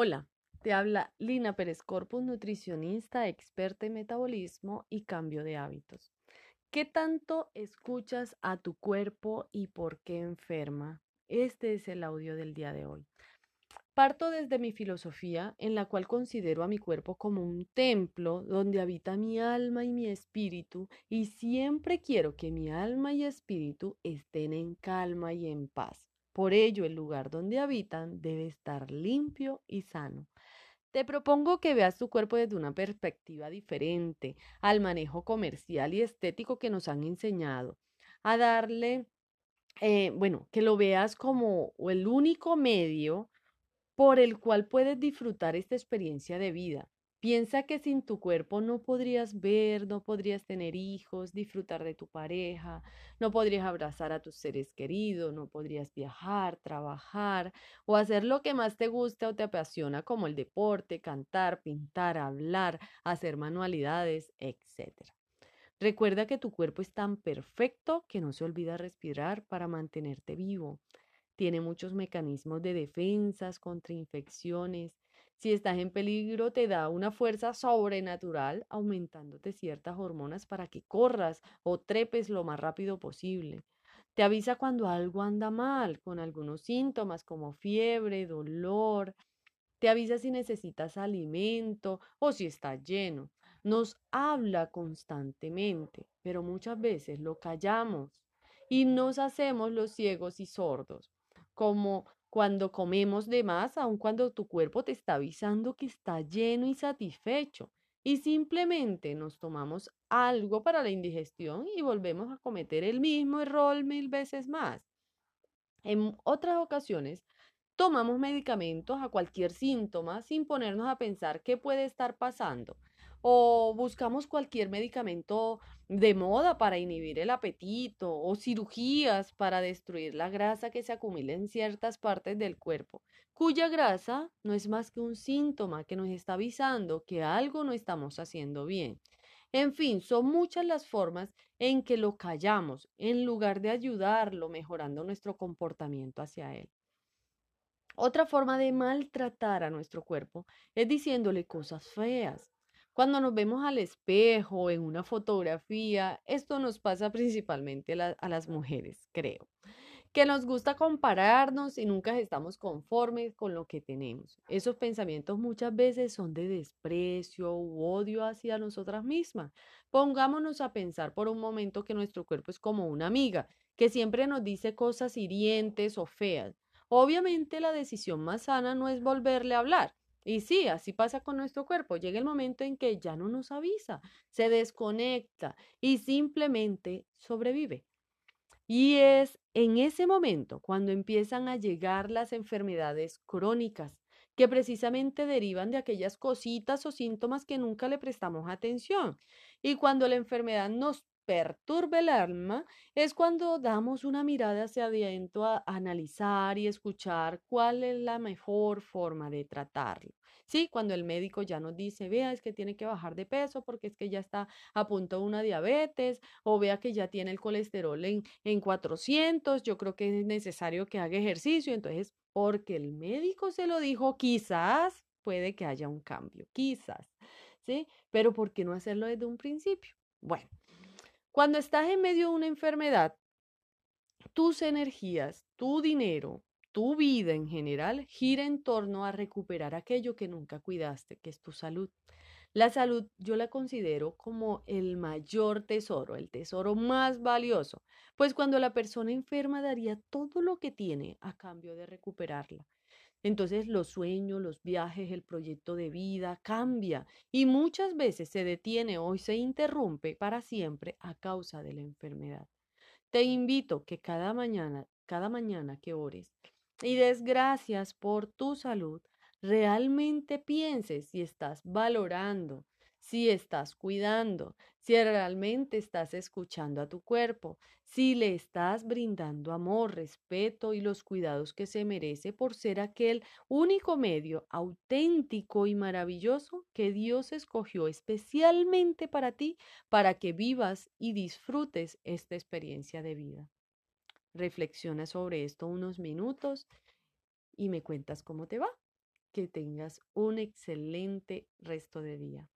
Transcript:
Hola, te habla Lina Pérez Corpus, nutricionista, experta en metabolismo y cambio de hábitos. ¿Qué tanto escuchas a tu cuerpo y por qué enferma? Este es el audio del día de hoy. Parto desde mi filosofía, en la cual considero a mi cuerpo como un templo donde habita mi alma y mi espíritu, y siempre quiero que mi alma y espíritu estén en calma y en paz. Por ello, el lugar donde habitan debe estar limpio y sano. Te propongo que veas tu cuerpo desde una perspectiva diferente al manejo comercial y estético que nos han enseñado, a darle, eh, bueno, que lo veas como el único medio por el cual puedes disfrutar esta experiencia de vida. Piensa que sin tu cuerpo no podrías ver, no podrías tener hijos, disfrutar de tu pareja, no podrías abrazar a tus seres queridos, no podrías viajar, trabajar o hacer lo que más te gusta o te apasiona como el deporte, cantar, pintar, hablar, hacer manualidades, etc. Recuerda que tu cuerpo es tan perfecto que no se olvida respirar para mantenerte vivo. Tiene muchos mecanismos de defensas contra infecciones si estás en peligro, te da una fuerza sobrenatural, aumentándote ciertas hormonas para que corras o trepes lo más rápido posible. Te avisa cuando algo anda mal, con algunos síntomas como fiebre, dolor. Te avisa si necesitas alimento o si está lleno. Nos habla constantemente, pero muchas veces lo callamos y nos hacemos los ciegos y sordos, como cuando comemos de más, aun cuando tu cuerpo te está avisando que está lleno y satisfecho. Y simplemente nos tomamos algo para la indigestión y volvemos a cometer el mismo error mil veces más. En otras ocasiones, tomamos medicamentos a cualquier síntoma sin ponernos a pensar qué puede estar pasando o buscamos cualquier medicamento de moda para inhibir el apetito o cirugías para destruir la grasa que se acumula en ciertas partes del cuerpo, cuya grasa no es más que un síntoma que nos está avisando que algo no estamos haciendo bien. En fin, son muchas las formas en que lo callamos en lugar de ayudarlo mejorando nuestro comportamiento hacia él. Otra forma de maltratar a nuestro cuerpo es diciéndole cosas feas, cuando nos vemos al espejo, en una fotografía, esto nos pasa principalmente a, las mujeres, creo, que nos gusta compararnos y nunca estamos conformes con lo que tenemos. Esos pensamientos muchas veces son de desprecio u odio hacia nosotras mismas. Pongámonos a pensar por un momento que nuestro cuerpo es como una amiga, que siempre nos dice cosas hirientes o feas. Obviamente la decisión más sana no es volverle a hablar, y sí, así pasa con nuestro cuerpo. Llega el momento en que ya no nos avisa, se desconecta y simplemente sobrevive. Y es en ese momento cuando empiezan a llegar las enfermedades crónicas, que precisamente derivan de aquellas cositas o síntomas que nunca le prestamos atención. Y cuando la enfermedad nos perturbe el alma es cuando damos una mirada hacia adentro a analizar y escuchar cuál es la mejor forma de tratarlo. Sí, cuando el médico ya nos dice, vea, es que tiene que bajar de peso porque es que ya está a punto de una diabetes o vea que ya tiene el colesterol en, en 400, yo creo que es necesario que haga ejercicio. Entonces, porque el médico se lo dijo, quizás puede que haya un cambio, quizás, ¿sí? Pero ¿por qué no hacerlo desde un principio? Bueno. Cuando estás en medio de una enfermedad, tus energías, tu dinero, tu vida en general gira en torno a recuperar aquello que nunca cuidaste, que es tu salud. La salud yo la considero como el mayor tesoro, el tesoro más valioso, pues cuando la persona enferma daría todo lo que tiene a cambio de recuperarla. Entonces los sueños, los viajes, el proyecto de vida cambia y muchas veces se detiene o se interrumpe para siempre a causa de la enfermedad. Te invito que cada mañana, cada mañana que ores y des gracias por tu salud, realmente pienses si estás valorando, si estás cuidando, si realmente estás escuchando a tu cuerpo, si le estás brindando amor, respeto y los cuidados que se merece por ser aquel único medio auténtico y maravilloso que Dios escogió especialmente para ti, para que vivas y disfrutes esta experiencia de vida. Reflexiona sobre esto unos minutos y me cuentas cómo te va. Que tengas un excelente resto de día.